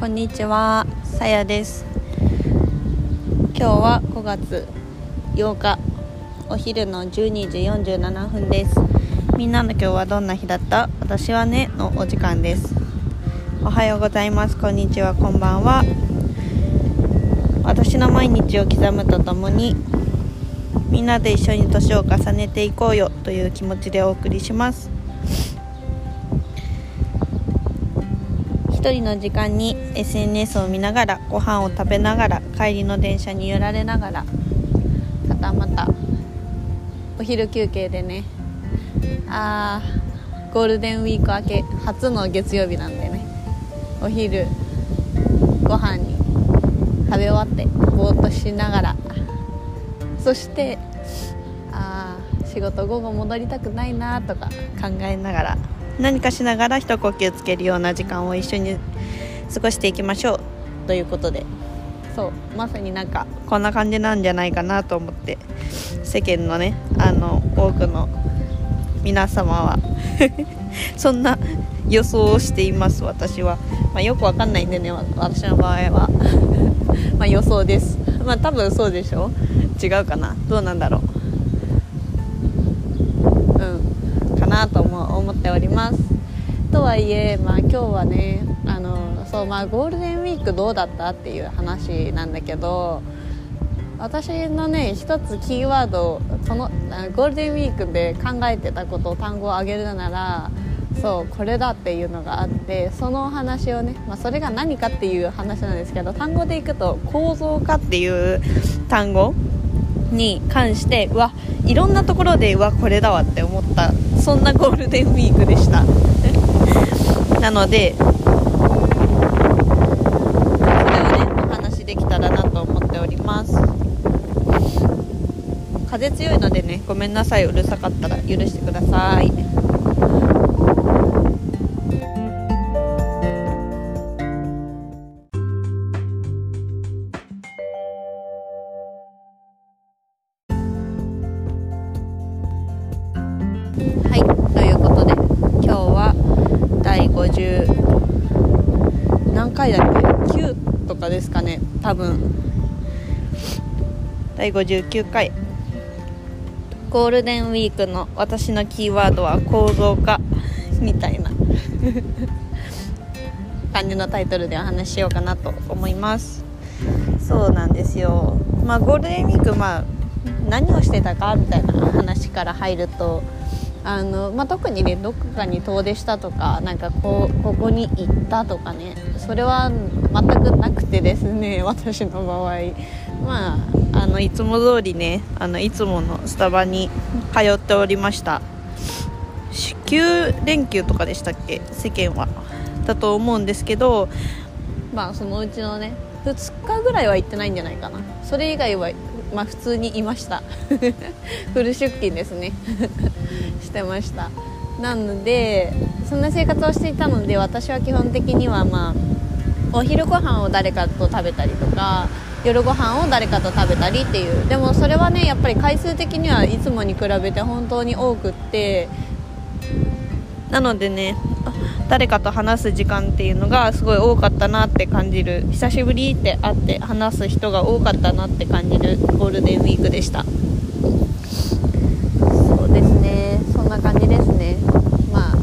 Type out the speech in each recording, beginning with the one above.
こんにちは、さやです。今日は5月8日お昼の12時47分です。みんなの今日はどんな日だった？私はねのお時間です。おはようございます。こんにちは。こんばんは。私の毎日を刻むとともにみんなで一緒に年を重ねていこうよという気持ちでお送りします。一人の時間に SNS を見ながらご飯を食べながら帰りの電車に揺られながらまたまたお昼休憩でねあーゴールデンウィーク明け初の月曜日なんでねお昼ご飯に食べ終わってぼーっとしながらそしてあ仕事午後戻りたくないなとか考えながら何かしながら一呼吸つけるような時間を一緒に過ごしていきましょうということで。そう。まさになんかこんな感じなんじゃないかなと思って。世間のねあの多くの皆様は そんな予想をしています私は、まあ、よくわかんないんでね私の場合は。ま予想です。まあ多分そうでしょ違うかな。どうなんだろう。うん。かなと思っております。とはいえまあ今日はねあのそうまあゴールデンウィークどうだったっていう話なんだけど私のね一つキーワードそのゴールデンウィークで考えてたことを単語を挙げるならそうこれだっていうのがあってその話をね、まあ、それが何かっていう話なんですけど単語でいくと構造化っていう単語に関してうわいろんなところでうわこれだわって思った。そんなゴールデンウィークでした。なのでこれをねお話できたらなと思っております。風強いのでねごめんなさい。うるさかったら許してください。多分。第59回。ゴールデンウィークの私のキーワードは構造化みたいな。感じのタイトルでお話ししようかなと思います。そうなんですよ。まあゴールデンウィークまあ何をしてたかみたいな話から入るとあの、まあ、特にねどこかに遠出したとかなんかこうここに行ったとかね。それは全くなくてですね 私の場合。まああのいつも通りねあのいつものスタバに通っておりました。9連休とかでしたっけ？世間は。だと思うんですけど。まあそのうちのね2日ぐらいは行ってないんじゃないかな。それ以外はまあ普通にいました。フル出勤ですね。してました。なのでそんな生活をしていたので私は基本的にはまあお昼ご飯を誰かと食べたりとか夜ご飯を誰かと食べたりっていう。でもそれはねやっぱり回数的にはいつもに比べて本当に多くって。なのでね誰かと話す時間っていうのがすごい多かったなって感じる。久しぶりって会って話す人が多かったなって感じる。ゴールデンウィークでした。そうですね。そんな感じですねまあ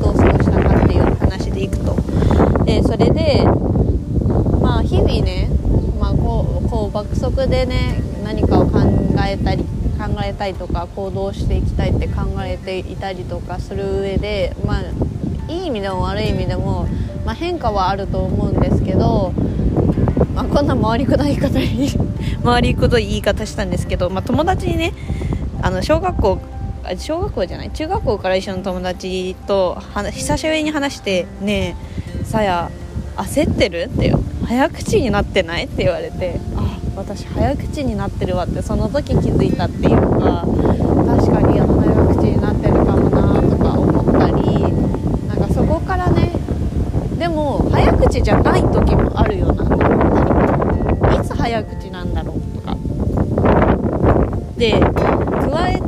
どう過ごしたかっていう話でいくとでそれでまあ日々ね、まあ、こうこう爆速でね何かを考えたり考えたいとか行動していきたいって考えていたりとかする上でまあいい意味でも悪い意味でも、まあ、変化はあると思うんですけど、まあ、こんな回りくどい言い方 回りくどい言い方したんですけど、まあ、友達にねあの小学校小学校じゃない中学校から一緒の友達と久しぶりに話して「ねえさや焦ってる?」って早口になってない？って言われて。あ私早口になってるわってその時気づいたっていうか確かに早口になってるかもなとか思ったりなんかそこからねでも早口じゃない時もあるよなと思ったり。いつ早口なんだろうとか。で加えて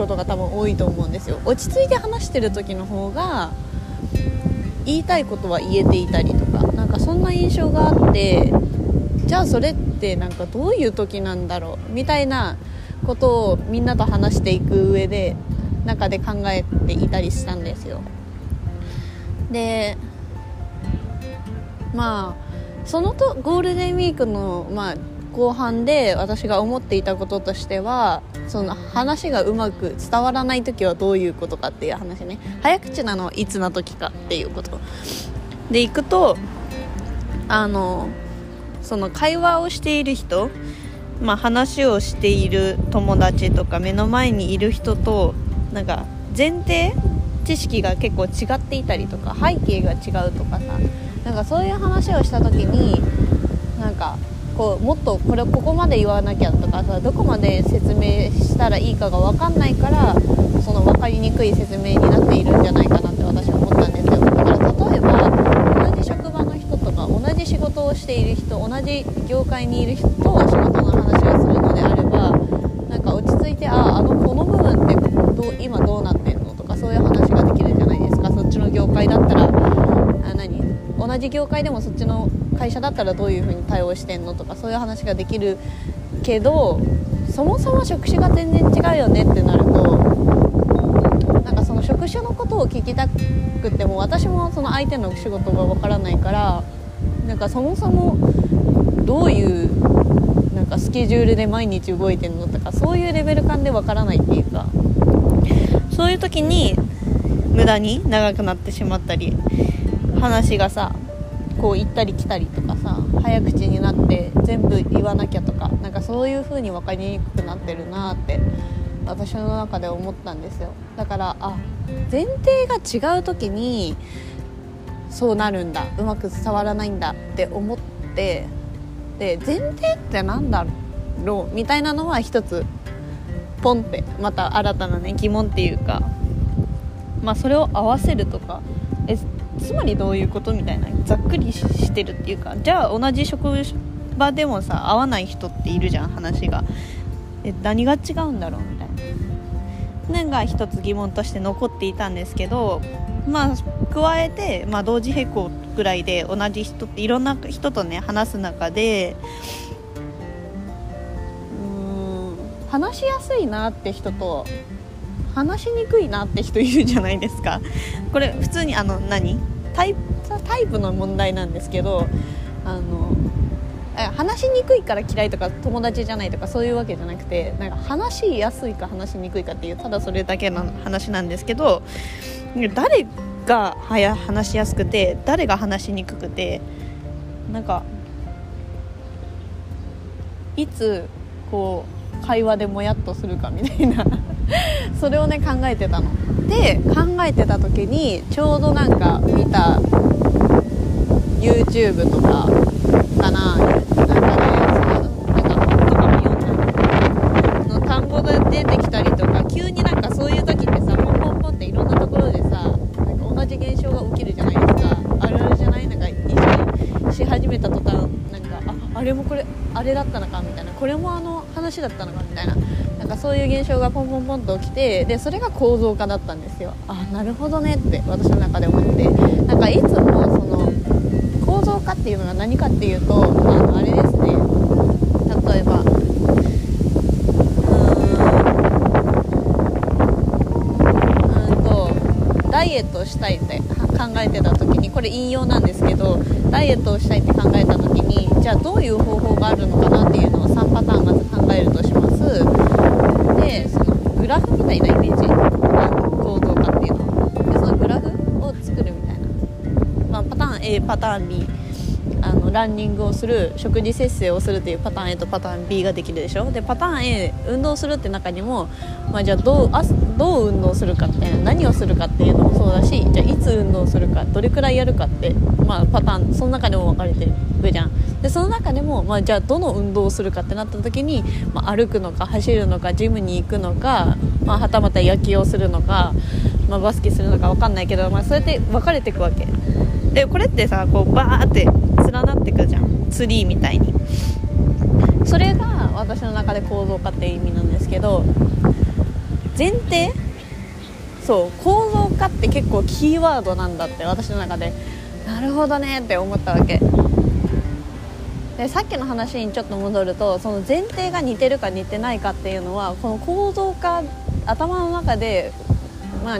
ことが多分多いと思うんですよ。落ち着いて話してる時の方が言いたいことは言えていたりとかなんかそんな印象があってじゃあそれってなんかどういう時なんだろうみたいなことをみんなと話していく上で中で考えていたりしたんですよ。でまあそのとゴールデンウィークの、まあ、後半で私が思っていたこととしてはその話がうまく伝わらない時はどういうことかっていう話ね。早口なのはいつの時かっていうこと。でいくとあのその会話をしている人、まあ、話をしている友達とか目の前にいる人となんか前提知識が結構違っていたりとか背景が違うとかさなんかそういう話をした時になんかこうもっとこれここまで言わなきゃとかさどこまで説明したらいいかが分かんないからその分かりにくい説明になっているんじゃないかなって私は思ったんですよ。だから例えば同じ職場の人とか同じ仕事をしている人同じ業界にいる人と仕事の話をするのであればなんか落ち着いてああのこの部分ってどう今どうなってんのとかそういう話ができるじゃないですかそっちの業界だったらあ何同じ業界でもそっちの会社だったらどういう風に対応してんのとかそういう話ができるけどそもそも職種が全然違うよねってなるとなんかその職種のことを聞きたくても私もその相手の仕事がわからないからなんかそもそもどういうなんかスケジュールで毎日動いてんのとかそういうレベル感でわからないっていうかそういう時に無駄に長くなってしまったり話がさこう行ったり来たりとかさ早口になって全部言わなきゃとかなんかそういう風に分かりにくくなってるなって私の中で思ったんですよ。だからあ前提が違う時にそうなるんだうまく伝わらないんだって思ってで前提って何だろうみたいなのは一つポンってまた新たなね疑問っていうかまあそれを合わせるとかつまりどういうことみたいなざっくりしてるっていうかじゃあ同じ職場でもさ合わない人っているじゃん話が。え何が違うんだろうみたいな。のが一つ疑問として残っていたんですけどまあ加えて、まあ、同時並行ぐらいで同じ人っていろんな人とね話す中でうーん話しやすいなって人と話しにくいなって人いるじゃないですか。これ普通にあの何？タイプの問題なんですけどあの話しにくいから嫌いとか友達じゃないとかそういうわけじゃなくてなんか話しやすいか話しにくいかっていうただそれだけの話なんですけど誰がはや話しやすくて誰が話しにくくてなんかいつこう会話でもやっとするかみたいな。それをね考えてたの。で考えてた時にちょうどなんか見た YouTube とかかななんかねなんか本とかも読んだの田んぼで出てきたりとか急になんかそういう時ってさポンポンポンっていろんなところでさなんか同じ現象が起きるじゃないですか。あるあるじゃないなんか一緒にし始めた途端なんかああれもこれあれだったのかみたいな。これもあの話だったのかみたいな。なんかそういう現象がポンポンポンと起きてでそれが構造化だったんですよ。あなるほどねって私の中で思って。なんかいつもその構造化っていうのが何かっていうとあのあれですね。例えばうんとダイエットをしたいって考えてた時にこれ引用なんですけどダイエットをしたいって考えた時にじゃあどういう方法があるのかなっていうのを3パターンまず考えるとしますでそのグラフみたいなイメージ構造化っていうのでそのグラフを作るみたいな、まあ、パターン A パターン B あのランニングをする食事節制をするっていうパターン A とパターン B ができるでしょ？でパターン A 運動するって中にも、まあ、じゃあどうあどう運動するかって何をするかっていうのもそうだしじゃあいつ運動するかどれくらいやるかって、まあ、パターンその中でも分かれてるじゃん。でその中でも、まあ、じゃあどの運動をするかってなった時に、まあ、歩くのか走るのかジムに行くのか、まあ、はたまた野球をするのか、まあ、バスケするのか分かんないけど、まあ、そうやって分かれていくわけ。でこれってさこうバーって連なってくじゃん。ツリーみたいに。それが私の中で構造化っていう意味なんですけど前提？そう構造化って結構キーワードなんだって私の中で。なるほどねって思ったわけ。でさっきの話にちょっと戻るとその前提が似てるか似てないかっていうのはこの構造化頭の中で、まあ、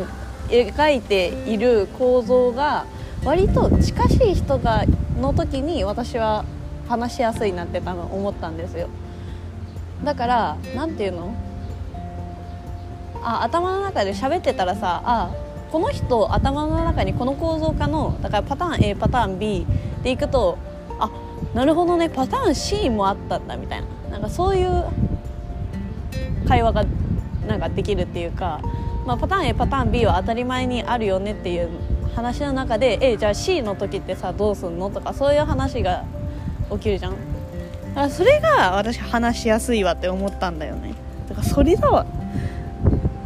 描いている構造が割と近しい人がの時に私は話しやすいなって多分思ったんですよ。だから何て言うの？あ頭の中で喋ってたらさあこの人頭の中にこの構造化のだからパターン A パターン B でいくとあなるほどねパターン C もあったんだみたいな。なんかそういう会話がなんかできるっていうか、まあ、パターン A パターン B は当たり前にあるよねっていう話の中でえじゃあ C の時ってさどうすんの？とかそういう話が起きるじゃん。だそれが私話しやすいわって思ったんだよね。だからそれだわ。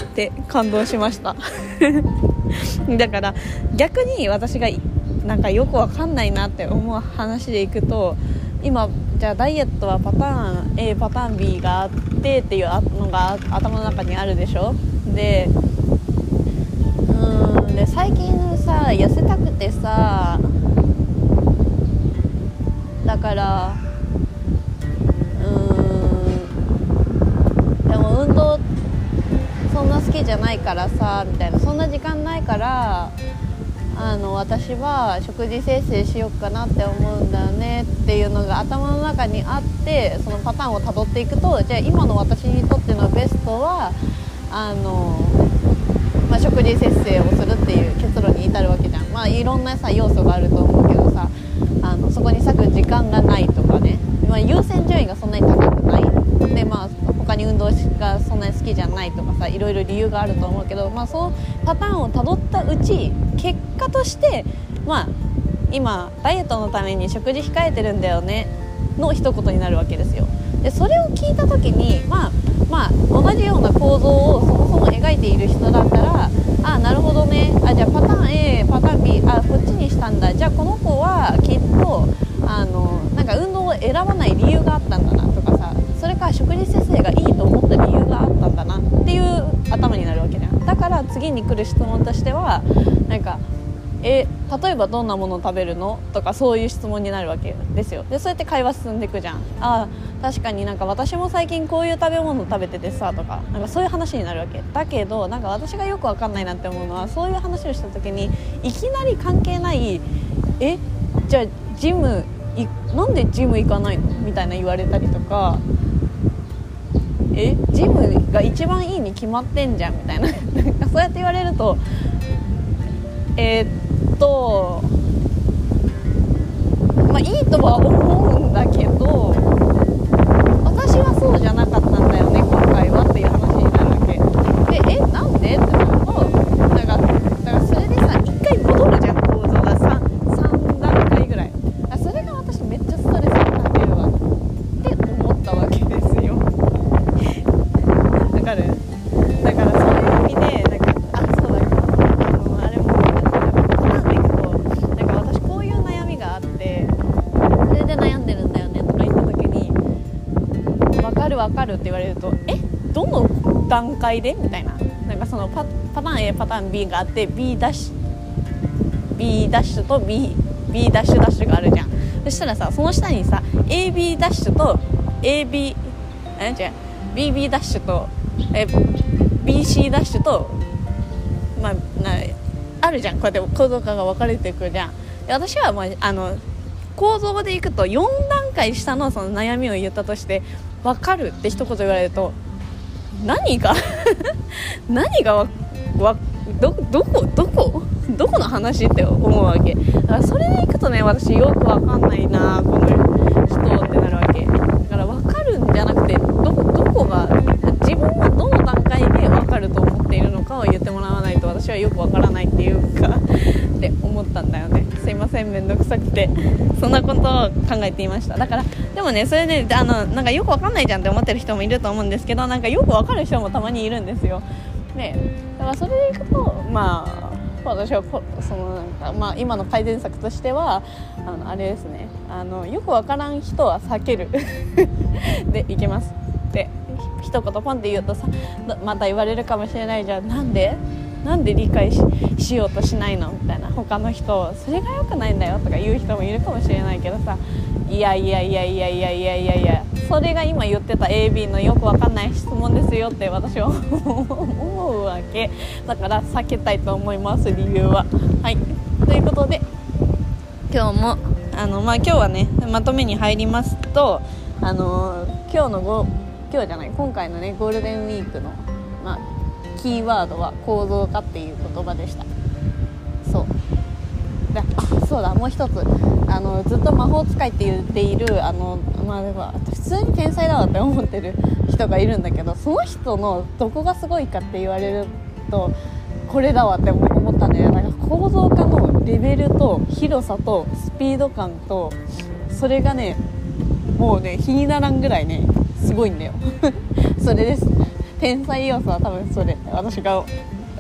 って感動しました。だから逆に私がなんかよくわかんないなって思う話でいくと今じゃあダイエットはパターン A パターン B があってっていうのが頭の中にあるでしょ？でうんで最近さ痩せたくてさだからうんでも運動そんな好きじゃないからさみたいな。そんな時間ないからあの私は食事節制しようかなって思うんだよねっていうのが頭の中にあってそのパターンをたどっていくとじゃあ今の私にとってのベストはあの、まあ、食事節制をするっていう結論に至るわけじゃん。まあいろんなさ要素があると思うけどさあのそこに割く時間がないとかね、まあ、優先順位がそんなに高くない。でまあ他に運動がそんなに好きじゃないとかさいろいろ理由があると思うけど、まあ、そのパターンをたどったうち結果としてまあ今ダイエットのために食事控えてるんだよねの一言になるわけですよ。でそれを聞いた時にまあまあ同じような構造をそもそも描いている人だったらあなるほどね。あじゃあパターン A パターン B あこっちにしたんだ。じゃあこの子はきっとあのなんか運動を選ばない理由があったんだなとかさそれから食事節制がいいと思った理由があったんだなっていう頭になるわけじゃん。だから次に来る質問としてはなんかえ例えばどんなものを食べるの？とかそういう質問になるわけですよ。でそうやって会話進んでいくじゃん。あ確かになんか私も最近こういう食べ物食べててさとかなんかそういう話になるわけ。だけどなんか私がよくわかんないなって思うのはそういう話をした時にいきなり関係ないえじゃあジムいなんでジム行かないの？みたいな言われたりとかえジムが一番いいに決まってんじゃんみたいな。そうやって言われるとえー、っとまあいいとは思うんだけど私はそうじゃなかったんだよね今回はっていう話になるわけ。でえなんでってなるとなんかだからそれでさ一回戻るじゃん構造が 3, 3段階ぐらいそれが私めっちゃストレスにかけるわって思ったわけですよわかるだからそういう意味でなんかあそうだあのあれもなんでいくとなんか私こういう悩みがあってそれで悩んでるんだよねとか言った時に分かる分かるって言われるとえどの段階でみたいな。なんかそのパパターン A パターン B があって B ダッシュ B ダッシュと B, B ダッシュダッシュがあるじゃん。そしたらさその下にさ AB ダッシュと AB え違う。BB ダッシュとえ BC ダッシュとまあなあるじゃん。こうやって構造化が分かれていくじゃん。で私は、まあ、あの構造でいくと4段階下のその悩みを言ったとして分かるって一言言われると何が 何がわどどこどこどこの話って思うわけ。だからそれでいくとね私よくわかんないなこの人ってなるわけだから分かるんじゃなくてどどこが自分はどの段階で分かると思っているのかを言ってもらわないと私はよくわからないっていうかって思ったんだよねすいません面倒くさくてそんなことを考えていました。だからでもねそれであのなんかよくわかんないじゃんって思ってる人もいると思うんですけどなんかよくわかる人もたまにいるんですよ。ね。だからそれでいくとまあ私はそのなんか、まあ、今の改善策としてはあのあれですね。あのよくわからん人は避ける。でいけます。で一言ポンって言うとさまた言われるかもしれないじゃん。なんでなんで理解しようとしないの？みたいな。他の人それが良くないんだよとか言う人もいるかもしれないけどさ。いやいやいやいやいや。いやいやいやそれが今言ってた AB のよくわかんない質問ですよって私は思うわけ。だから避けたいと思います理由は。はい。ということで今日もあのまあ今日はねまとめに入りますとあの今日のご今日じゃない今回のねゴールデンウィークのまあキーワードは構造化っていう言葉でした。そう。であそうだもう一つ。あのずっと魔法使いって言っているあの、まあ、でも普通に天才だわって思ってる人がいるんだけどその人のどこがすごいかって言われるとこれだわって思ったんだよなんか構造化のレベルと広さとスピード感とそれがねもうね日にならんぐらいねすごいんだよ。それです。天才要素は多分それ私が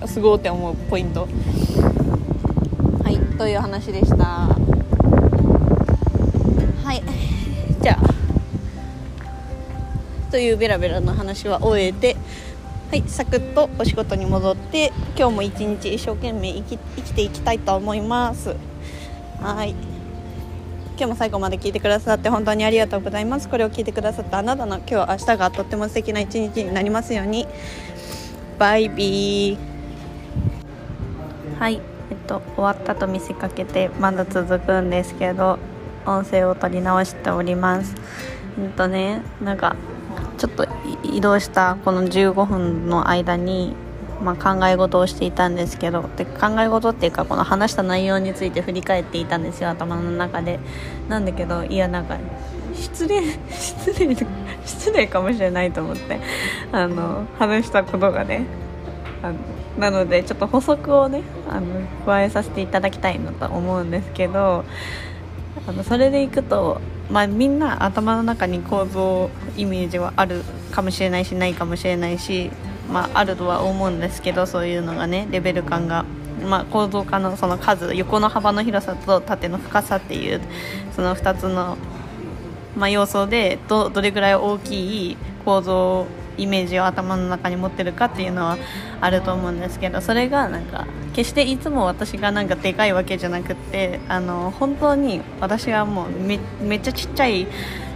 すごいって思うポイント。はいという話でした。はいじゃあというベラベラの話は終えてはいサクッとお仕事に戻って今日も一日一生懸命生き生きていきたいと思います。はい。今日も最後まで聞いてくださって本当にありがとうございます。これを聞いてくださったあなたの今日明日がとっても素敵な一日になりますように。バイビー。はいえっと終わったと見せかけてまだ続くんですけど音声を取り直しております。えっとねなんかちょっと移動したこの15分の間に、まあ、考え事をしていたんですけどで考え事っていうかこの話した内容について振り返っていたんですよ頭の中で。なんだけどいやなんか失礼 失礼失礼かもしれないと思ってあの話したことがねあのなのでちょっと補足をねあの加えさせていただきたいなと思うんですけどあのそれでいくと、まあ、みんな頭の中に構造イメージはあるかもしれないしないかもしれないし、まあ、あるとは思うんですけどそういうのがねレベル感が。まあ、構造化のその数横の幅の広さと縦の深さっていうその2つの、まあ、要素でどどれぐらい大きい構造イメージを頭の中に持ってるかっていうのはあると思うんですけどそれがなんか決していつも私がなんかでかいわけじゃなくってあの本当に私はもうめめっちゃちっちゃい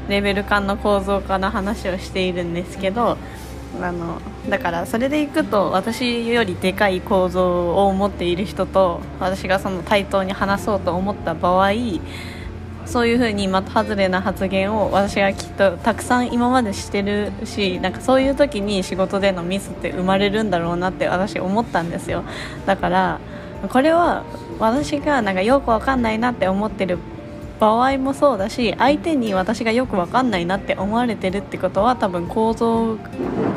レベル感の構造化の話をしているんですけどあのだからそれでいくと私よりでかい構造を持っている人と私がその対等に話そうと思った場合そういうふうに的外れな発言を私がきっとたくさん今までしてるしなんかそういう時に仕事でのミスって生まれるんだろうなって私思ったんですよ。だからこれは私がなんかよくわかんないなって思ってる場合もそうだし相手に私がよく分かんないなって思われてるってことは多分構造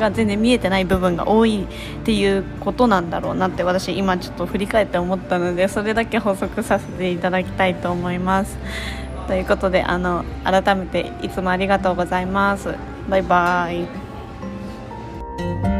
が全然見えてない部分が多いっていうことなんだろうなって私今ちょっと振り返って思ったのでそれだけ補足させていただきたいと思います。ということであの改めていつもありがとうございます。バイバーイ。